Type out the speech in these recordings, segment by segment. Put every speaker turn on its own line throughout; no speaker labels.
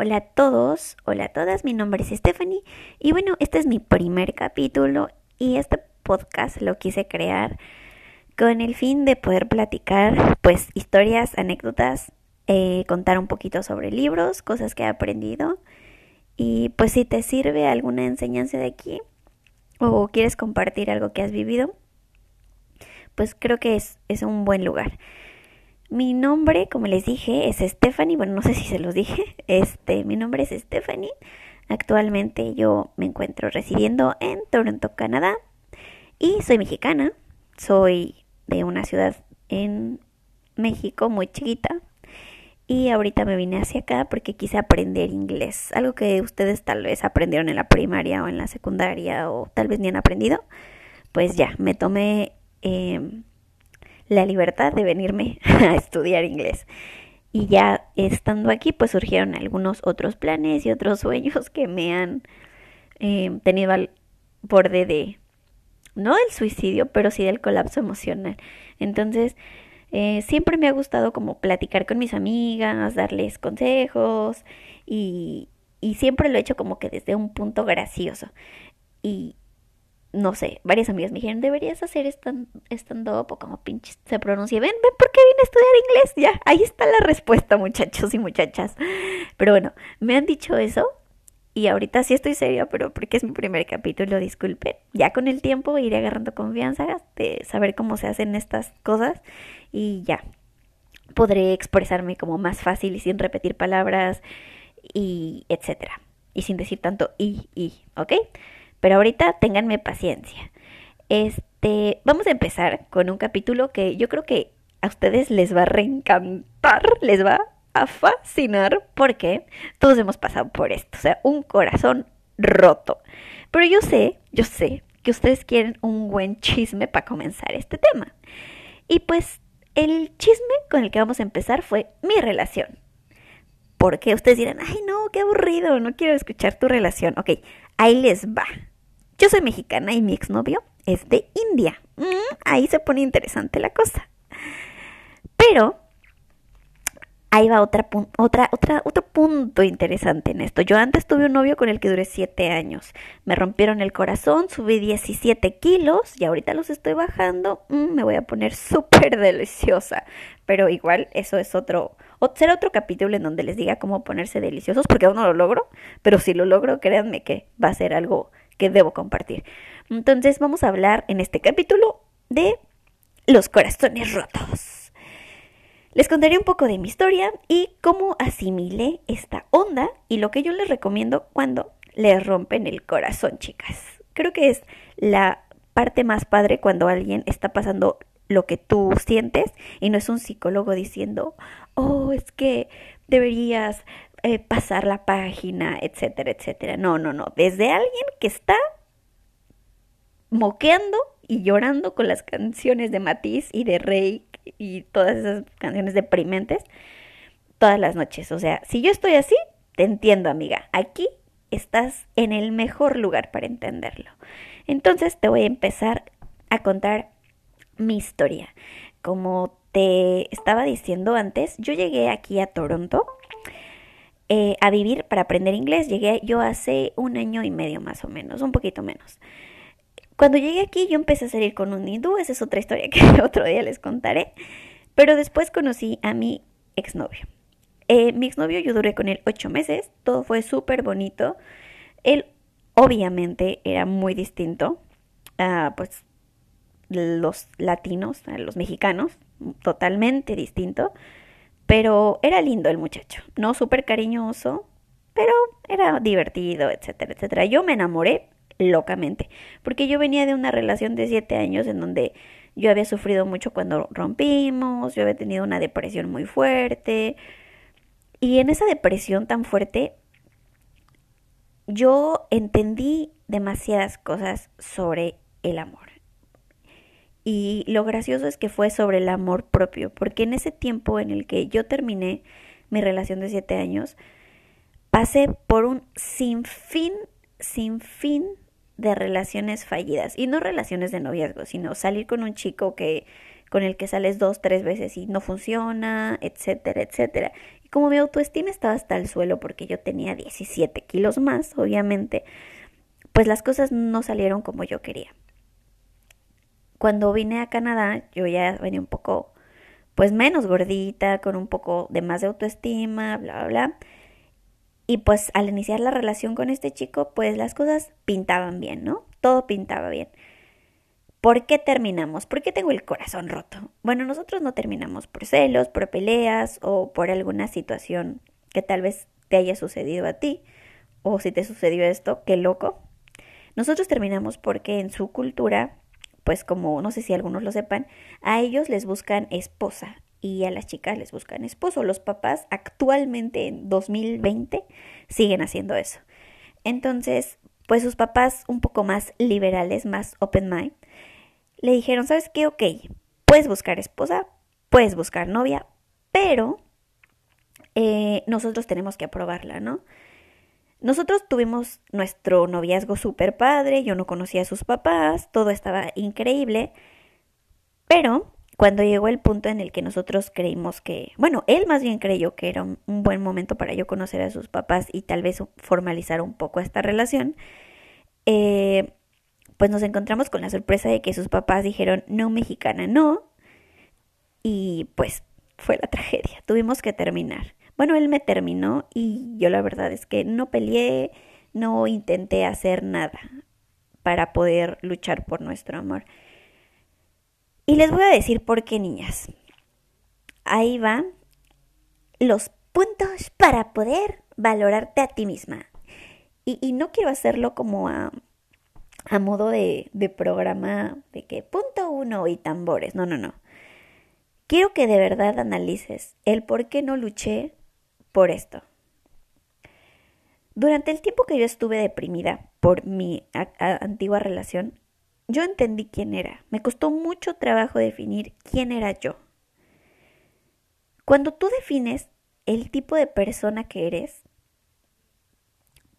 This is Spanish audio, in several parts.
Hola a todos, hola a todas, mi nombre es Stephanie y bueno, este es mi primer capítulo y este podcast lo quise crear con el fin de poder platicar pues historias, anécdotas, eh, contar un poquito sobre libros, cosas que he aprendido y pues si te sirve alguna enseñanza de aquí o quieres compartir algo que has vivido, pues creo que es, es un buen lugar. Mi nombre, como les dije, es Stephanie. Bueno, no sé si se los dije. Este, mi nombre es Stephanie. Actualmente yo me encuentro residiendo en Toronto, Canadá. Y soy mexicana. Soy de una ciudad en México muy chiquita. Y ahorita me vine hacia acá porque quise aprender inglés. Algo que ustedes tal vez aprendieron en la primaria o en la secundaria o tal vez ni han aprendido. Pues ya, me tomé eh, la libertad de venirme a estudiar inglés. Y ya estando aquí, pues surgieron algunos otros planes y otros sueños que me han eh, tenido al borde de, no del suicidio, pero sí del colapso emocional. Entonces, eh, siempre me ha gustado como platicar con mis amigas, darles consejos y, y siempre lo he hecho como que desde un punto gracioso. Y, no sé, varias amigas me dijeron, deberías hacer stand-up o como pinches se pronuncia. Ven, ven, ¿por qué vine a estudiar inglés? Ya, ahí está la respuesta, muchachos y muchachas. Pero bueno, me han dicho eso y ahorita sí estoy seria, pero porque es mi primer capítulo, disculpen. Ya con el tiempo iré agarrando confianza de saber cómo se hacen estas cosas y ya podré expresarme como más fácil y sin repetir palabras y etcétera. Y sin decir tanto y, y, ¿ok? Pero ahorita ténganme paciencia. Este, vamos a empezar con un capítulo que yo creo que a ustedes les va a reencantar, les va a fascinar porque todos hemos pasado por esto, o sea, un corazón roto. Pero yo sé, yo sé que ustedes quieren un buen chisme para comenzar este tema. Y pues el chisme con el que vamos a empezar fue mi relación. Porque ustedes dirán, ay no, qué aburrido, no quiero escuchar tu relación. Ok, ahí les va. Yo soy mexicana y mi exnovio es de India. Mm, ahí se pone interesante la cosa. Pero ahí va otra, otro punto interesante en esto. Yo antes tuve un novio con el que duré siete años. Me rompieron el corazón, subí 17 kilos y ahorita los estoy bajando. Mm, me voy a poner súper deliciosa. Pero igual eso es otro, será otro capítulo en donde les diga cómo ponerse deliciosos, porque aún no lo logro. Pero si lo logro, créanme que va a ser algo que debo compartir. Entonces vamos a hablar en este capítulo de los corazones rotos. Les contaré un poco de mi historia y cómo asimilé esta onda y lo que yo les recomiendo cuando les rompen el corazón, chicas. Creo que es la parte más padre cuando alguien está pasando lo que tú sientes y no es un psicólogo diciendo, oh, es que deberías eh, pasar la página, etcétera, etcétera. No, no, no. Desde alguien que está moqueando y llorando con las canciones de Matiz y de Rey y todas esas canciones deprimentes todas las noches. O sea, si yo estoy así, te entiendo, amiga. Aquí estás en el mejor lugar para entenderlo. Entonces te voy a empezar a contar mi historia. Como te estaba diciendo antes, yo llegué aquí a Toronto eh, a vivir para aprender inglés. Llegué yo hace un año y medio más o menos, un poquito menos. Cuando llegué aquí yo empecé a salir con un hindú, esa es otra historia que otro día les contaré. Pero después conocí a mi exnovio. Eh, mi exnovio yo duré con él ocho meses, todo fue súper bonito. Él obviamente era muy distinto a pues los latinos, a los mexicanos, totalmente distinto. Pero era lindo el muchacho, no súper cariñoso, pero era divertido, etcétera, etcétera. Yo me enamoré locamente, porque yo venía de una relación de siete años en donde yo había sufrido mucho cuando rompimos, yo había tenido una depresión muy fuerte, y en esa depresión tan fuerte, yo entendí demasiadas cosas sobre el amor. Y lo gracioso es que fue sobre el amor propio, porque en ese tiempo en el que yo terminé mi relación de siete años, pasé por un sinfín, sinfín de relaciones fallidas. Y no relaciones de noviazgo, sino salir con un chico que con el que sales dos, tres veces y no funciona, etcétera, etcétera. Y como mi autoestima estaba hasta el suelo porque yo tenía 17 kilos más, obviamente, pues las cosas no salieron como yo quería. Cuando vine a Canadá, yo ya venía un poco, pues menos gordita, con un poco de más de autoestima, bla, bla, bla. Y pues al iniciar la relación con este chico, pues las cosas pintaban bien, ¿no? Todo pintaba bien. ¿Por qué terminamos? ¿Por qué tengo el corazón roto? Bueno, nosotros no terminamos por celos, por peleas o por alguna situación que tal vez te haya sucedido a ti. O si te sucedió esto, qué loco. Nosotros terminamos porque en su cultura, pues como no sé si algunos lo sepan, a ellos les buscan esposa y a las chicas les buscan esposo. Los papás actualmente en 2020 siguen haciendo eso. Entonces, pues sus papás un poco más liberales, más open mind, le dijeron, ¿sabes qué? Ok, puedes buscar esposa, puedes buscar novia, pero eh, nosotros tenemos que aprobarla, ¿no? Nosotros tuvimos nuestro noviazgo súper padre, yo no conocía a sus papás, todo estaba increíble, pero cuando llegó el punto en el que nosotros creímos que, bueno, él más bien creyó que era un, buen momento para yo conocer a sus papás y tal vez formalizar un poco esta relación, eh, pues nos encontramos con la sorpresa de que sus papás dijeron, no, mexicana, no, y pues fue la tragedia, tuvimos que terminar. Bueno, él me terminó y yo la verdad es que no peleé, no intenté hacer nada para poder luchar por nuestro amor. Y les voy a decir por qué, niñas. Ahí van los puntos para poder valorarte a ti misma. Y, no quiero hacerlo como a, a modo de, de programa de que punto uno y tambores. No, no, no. Quiero que de verdad analices el por qué no luché por esto. Durante el tiempo que yo estuve deprimida por mi antigua relación, yo entendí quién era. Me costó mucho trabajo definir quién era yo. Cuando tú defines el tipo de persona que eres,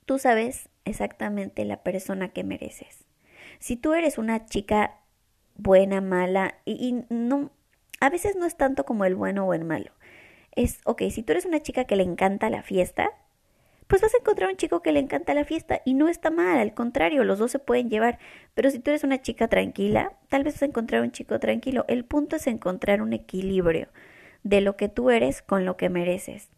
tú sabes exactamente la persona que mereces. Si tú eres una chica buena, mala, y, no, a veces no es tanto como el bueno o el malo es, ok, si tú eres una chica que le encanta la fiesta, pues vas a encontrar un chico que le encanta la fiesta y no está mal, al contrario, los dos se pueden llevar. Pero si tú eres una chica tranquila, tal vez vas a encontrar un chico tranquilo. El punto es encontrar un equilibrio de lo que tú eres con lo que mereces.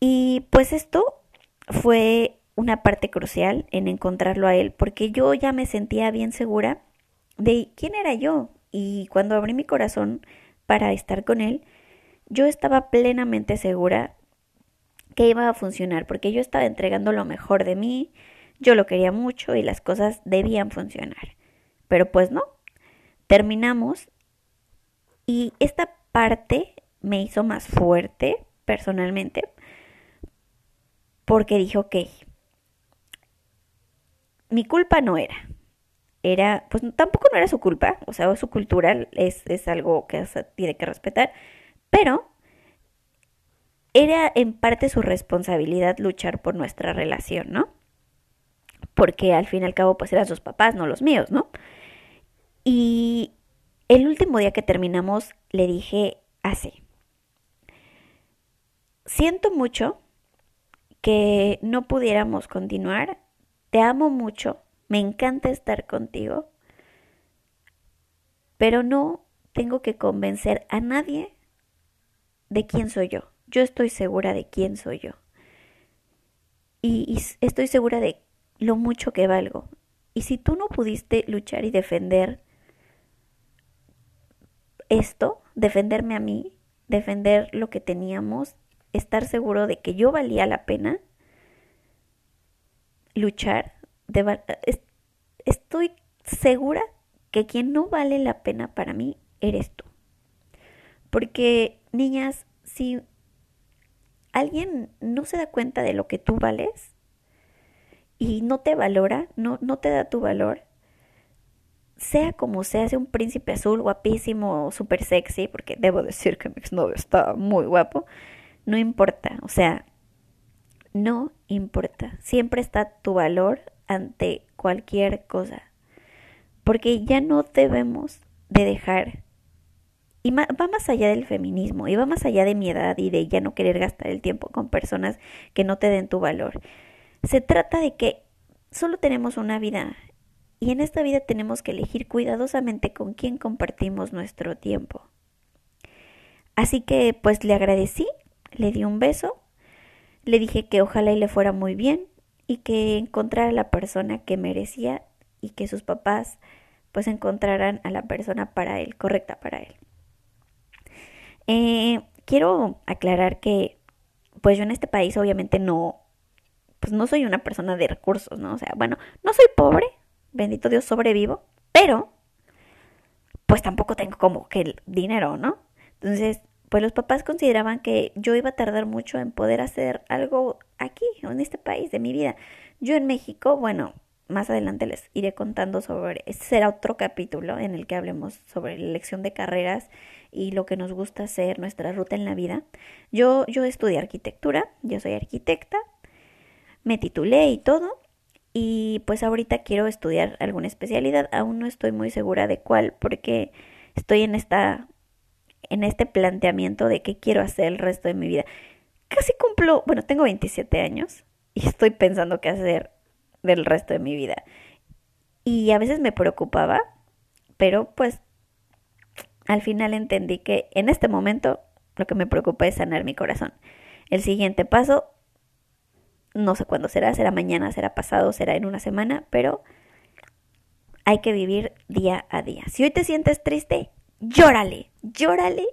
Y pues esto fue una parte crucial en encontrarlo a él, porque yo ya me sentía bien segura de quién era yo. Y cuando abrí mi corazón para estar con él, yo estaba plenamente segura que iba a funcionar, porque yo estaba entregando lo mejor de mí, yo lo quería mucho y las cosas debían funcionar. Pero pues no, terminamos y esta parte me hizo más fuerte personalmente, porque dije, ok, mi culpa no era, era, pues tampoco no era su culpa, o sea, su cultura es, es algo que tiene que respetar, pero era en parte su responsabilidad luchar por nuestra relación, ¿no? Porque al fin y al cabo, pues eran sus papás, no los míos, ¿no? Y el último día que terminamos, le dije así, siento mucho que no pudiéramos continuar, te amo mucho, me encanta estar contigo, pero no tengo que convencer a nadie de quién soy yo. Yo estoy segura de quién soy yo. Y, estoy segura de lo mucho que valgo. Y si tú no pudiste luchar y defender esto, defenderme a mí, defender lo que teníamos, estar seguro de que yo valía la pena luchar, estoy segura que quien no vale la pena para mí eres tú. Porque, niñas, si alguien no se da cuenta de lo que tú vales y no te valora, no, no te da tu valor, sea como sea, sea un príncipe azul guapísimo, súper sexy, porque debo decir que mi exnovio está muy guapo, no importa, o sea, no importa, siempre está tu valor ante cualquier cosa. Porque ya no debemos de dejar y va más allá del feminismo, y va más allá de mi edad y de ya no querer gastar el tiempo con personas que no te den tu valor. Se trata de que solo tenemos una vida y en esta vida tenemos que elegir cuidadosamente con quién compartimos nuestro tiempo. Así que pues le agradecí, le di un beso, le dije que ojalá y le fuera muy bien y que encontrara la persona que merecía y que sus papás pues encontraran a la persona para él, correcta para él. Eh, quiero aclarar que pues yo en este país obviamente no, pues no soy una persona de recursos, ¿no? O sea, bueno, no soy pobre, bendito Dios sobrevivo, pero pues tampoco tengo como que el dinero, ¿no? Entonces, pues los papás consideraban que yo iba a tardar mucho en poder hacer algo aquí, en este país de mi vida. Yo en México, bueno, más adelante les iré contando sobre, este será otro capítulo en el que hablemos sobre la elección de carreras y lo que nos gusta hacer, nuestra ruta en la vida. Yo, yo estudié arquitectura, yo soy arquitecta, me titulé y todo, y pues ahorita quiero estudiar alguna especialidad, aún no estoy muy segura de cuál, porque estoy en esta en este planteamiento de qué quiero hacer el resto de mi vida. Casi cumplo, bueno, tengo 27 años y estoy pensando qué hacer del resto de mi vida. Y a veces me preocupaba, pero pues al final entendí que en este momento lo que me preocupa es sanar mi corazón. El siguiente paso, no sé cuándo será, será mañana, será pasado, será en una semana, pero hay que vivir día a día. Si hoy te sientes triste, llórale, llórale,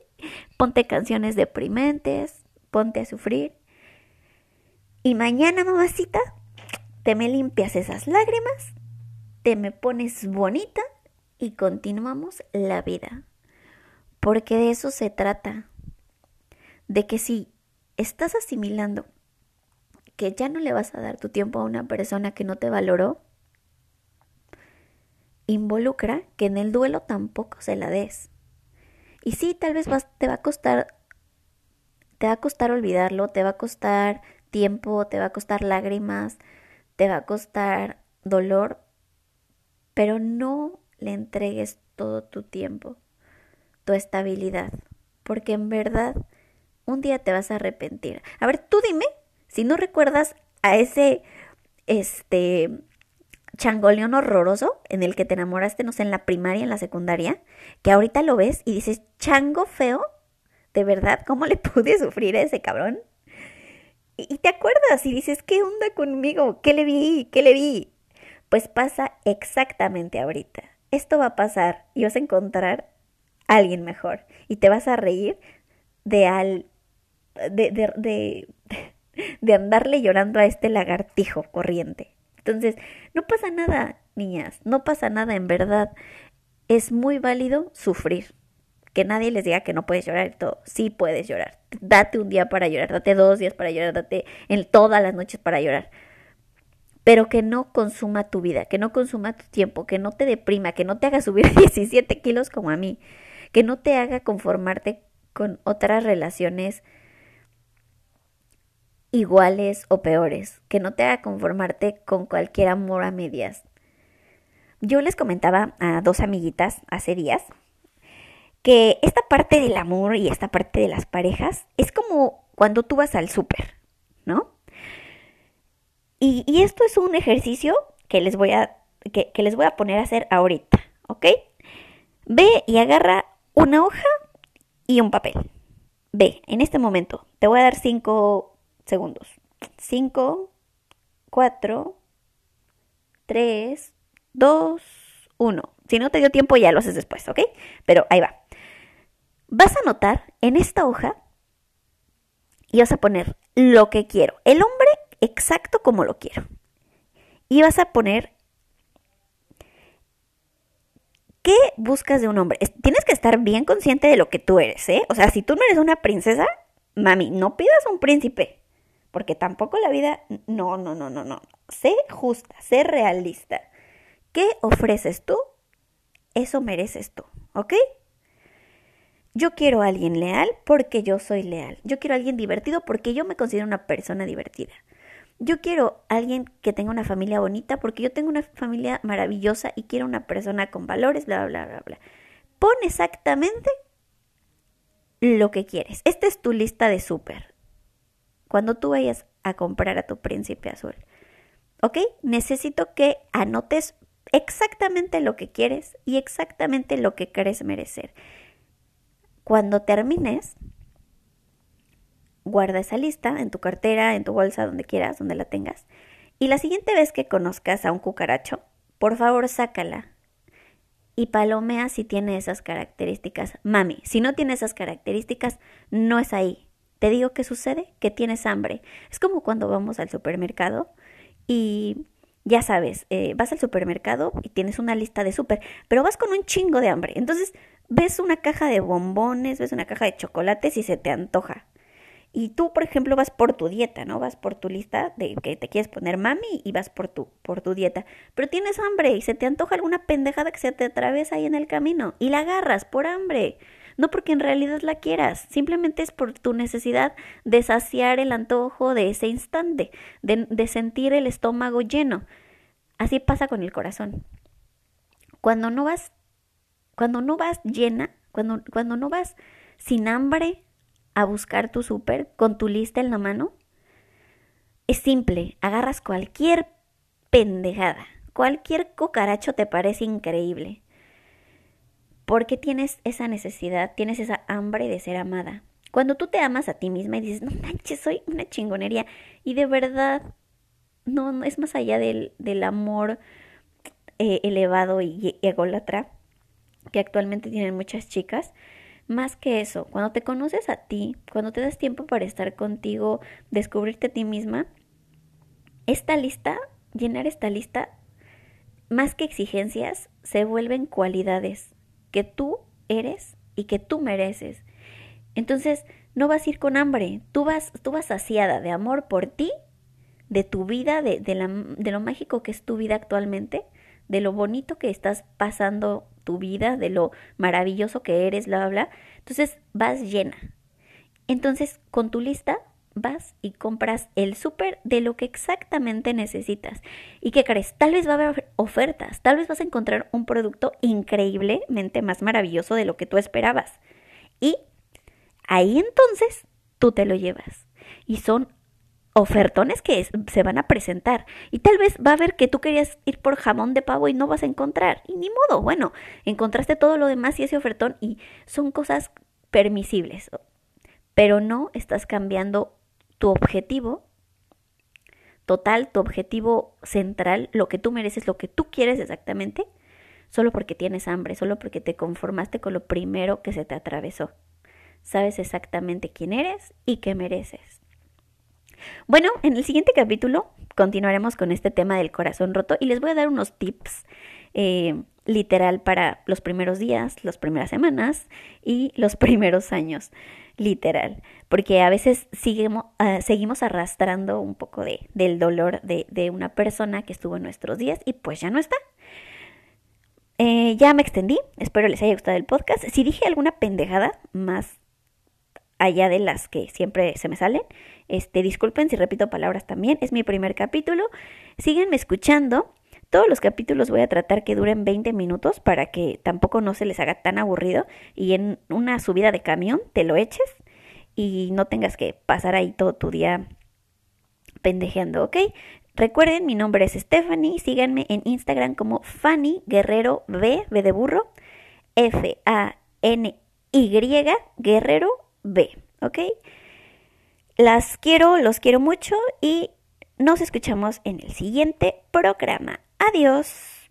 ponte canciones deprimentes, ponte a sufrir. Y mañana, mamacita, te me limpias esas lágrimas, te me pones bonita y continuamos la vida. Porque de eso se trata. De que si estás asimilando que ya no le vas a dar tu tiempo a una persona que no te valoró, involucra que en el duelo tampoco se la des. Y sí, tal vez te va a costar, te va a costar olvidarlo, te va a costar tiempo, te va a costar lágrimas, te va a costar dolor, pero no le entregues todo tu tiempo, tu estabilidad, porque en verdad un día te vas a arrepentir. A ver, tú dime si no recuerdas a ese este changoleón horroroso en el que te enamoraste, no sé, en la primaria, en la secundaria, que ahorita lo ves y dices, chango feo, de verdad, ¿cómo le pude sufrir a ese cabrón? Y, te acuerdas y dices, ¿qué onda conmigo? ¿Qué le vi? ¿Qué le vi? Pues pasa exactamente ahorita. Esto va a pasar y vas a encontrar a alguien mejor y te vas a reír de al de, de, de, de andarle llorando a este lagartijo corriente. Entonces, no pasa nada, niñas, no pasa nada en verdad. Es muy válido sufrir. Que nadie les diga que no puedes llorar y todo. Sí puedes llorar. Date un día para llorar, date dos días para llorar, date en todas las noches para llorar. Pero que no consuma tu vida, que no consuma tu tiempo, que no te deprima, que no te haga subir 17 kilos como a mí, que no te haga conformarte con otras relaciones iguales o peores, que no te haga conformarte con cualquier amor a medias. Yo les comentaba a dos amiguitas hace días que esta parte del amor y esta parte de las parejas es como cuando tú vas al súper, ¿no? Y, esto es un ejercicio que les voy a que les voy a poner a hacer ahorita, ¿ok? Ve y agarra una hoja y un papel. Ve, en este momento, te voy a dar cinco segundos. 5, 4, 3, 2, 1. Si no te dio tiempo ya lo haces después, ¿ok? Pero ahí va. Vas a anotar en esta hoja y vas a poner lo que quiero. El hombre exacto como lo quiero. Y vas a poner ¿qué buscas de un hombre? Tienes que estar bien consciente de lo que tú eres, ¿eh? O sea, si tú no eres una princesa, mami, no pidas un príncipe porque tampoco la vida, no, no, no, no, no. Sé justa, sé realista. ¿Qué ofreces tú? Eso mereces tú, ¿ok? Yo quiero a alguien leal porque yo soy leal. Yo quiero a alguien divertido porque yo me considero una persona divertida. Yo quiero a alguien que tenga una familia bonita porque yo tengo una familia maravillosa y quiero una persona con valores, bla, bla, bla, bla. Pon exactamente lo que quieres. Esta es tu lista de súper. Cuando tú vayas a comprar a tu príncipe azul. ¿Ok? Necesito que anotes exactamente lo que quieres y exactamente lo que crees merecer. Cuando termines, guarda esa lista en tu cartera, en tu bolsa, donde quieras, donde la tengas. Y la siguiente vez que conozcas a un cucaracho, por favor sácala y palomea si tiene esas características. Mami, si no tiene esas características, no es ahí. Te digo qué sucede, que tienes hambre. Es como cuando vamos al supermercado y ya sabes, eh, vas al supermercado y tienes una lista de súper, pero vas con un chingo de hambre. Entonces ves una caja de bombones, ves una caja de chocolates y se te antoja. Y tú, por ejemplo, vas por tu dieta, ¿no? Vas por tu lista de que te quieres poner mami y vas por tu, por tu dieta. Pero tienes hambre y se te antoja alguna pendejada que se te atraviesa ahí en el camino y la agarras por hambre. No porque en realidad la quieras, simplemente es por tu necesidad de saciar el antojo de ese instante, de, sentir el estómago lleno. Así pasa con el corazón. Cuando no vas, cuando no vas llena, cuando, cuando no vas sin hambre a buscar tu súper con tu lista en la mano? Es simple, agarras cualquier pendejada, cualquier cucaracho te parece increíble. Porque tienes esa necesidad, tienes esa hambre de ser amada. Cuando tú te amas a ti misma y dices, no manches, soy una chingonería. Y de verdad, no, no es más allá del, del amor eh, elevado y ególatra que actualmente tienen muchas chicas. Más que eso, cuando te conoces a ti, cuando te das tiempo para estar contigo, descubrirte a ti misma, esta lista, llenar esta lista, más que exigencias, se vuelven cualidades que tú eres y que tú mereces. Entonces, no vas a ir con hambre, tú vas, tú vas saciada de amor por ti, de tu vida, de, de, la, de lo mágico que es tu vida actualmente, de lo bonito que estás pasando tu vida, de lo maravilloso que eres, bla, bla, bla. Entonces vas llena. Entonces con tu lista vas y compras el súper de lo que exactamente necesitas. ¿Y qué crees? Tal vez va a haber ofertas, tal vez vas a encontrar un producto increíblemente más maravilloso de lo que tú esperabas. Y ahí entonces tú te lo llevas. Y son ofertones que se van a presentar. Y tal vez va a ver que tú querías ir por jamón de pavo y no vas a encontrar. Y ni modo, bueno, encontraste todo lo demás y ese ofertón y son cosas permisibles. Pero no estás cambiando tu objetivo total, tu objetivo central, lo que tú mereces, lo que tú quieres exactamente, solo porque tienes hambre, solo porque te conformaste con lo primero que se te atravesó. Sabes exactamente quién eres y qué mereces. Bueno, en el siguiente capítulo continuaremos con este tema del corazón roto y les voy a dar unos tips eh, literal para los primeros días, las primeras semanas y los primeros años, literal, porque a veces seguimos, ah, seguimos arrastrando un poco de, del dolor de, una persona que estuvo en nuestros días y pues ya no está. Eh, ya me extendí, espero les haya gustado el podcast. Si dije alguna pendejada más allá de las que siempre se me salen, este, disculpen si repito palabras también, es mi primer capítulo. Síganme escuchando. Todos los capítulos voy a tratar que duren 20 minutos para que tampoco no se les haga tan aburrido y en una subida de camión te lo eches y no tengas que pasar ahí todo tu día pendejeando, ¿ok? Recuerden, mi nombre es Stephanie, síganme en Instagram como Fanny Guerrero B, B de burro, F-A-N-Y Guerrero B, ¿ok? Las quiero, los quiero mucho y nos escuchamos en el siguiente programa. Adiós.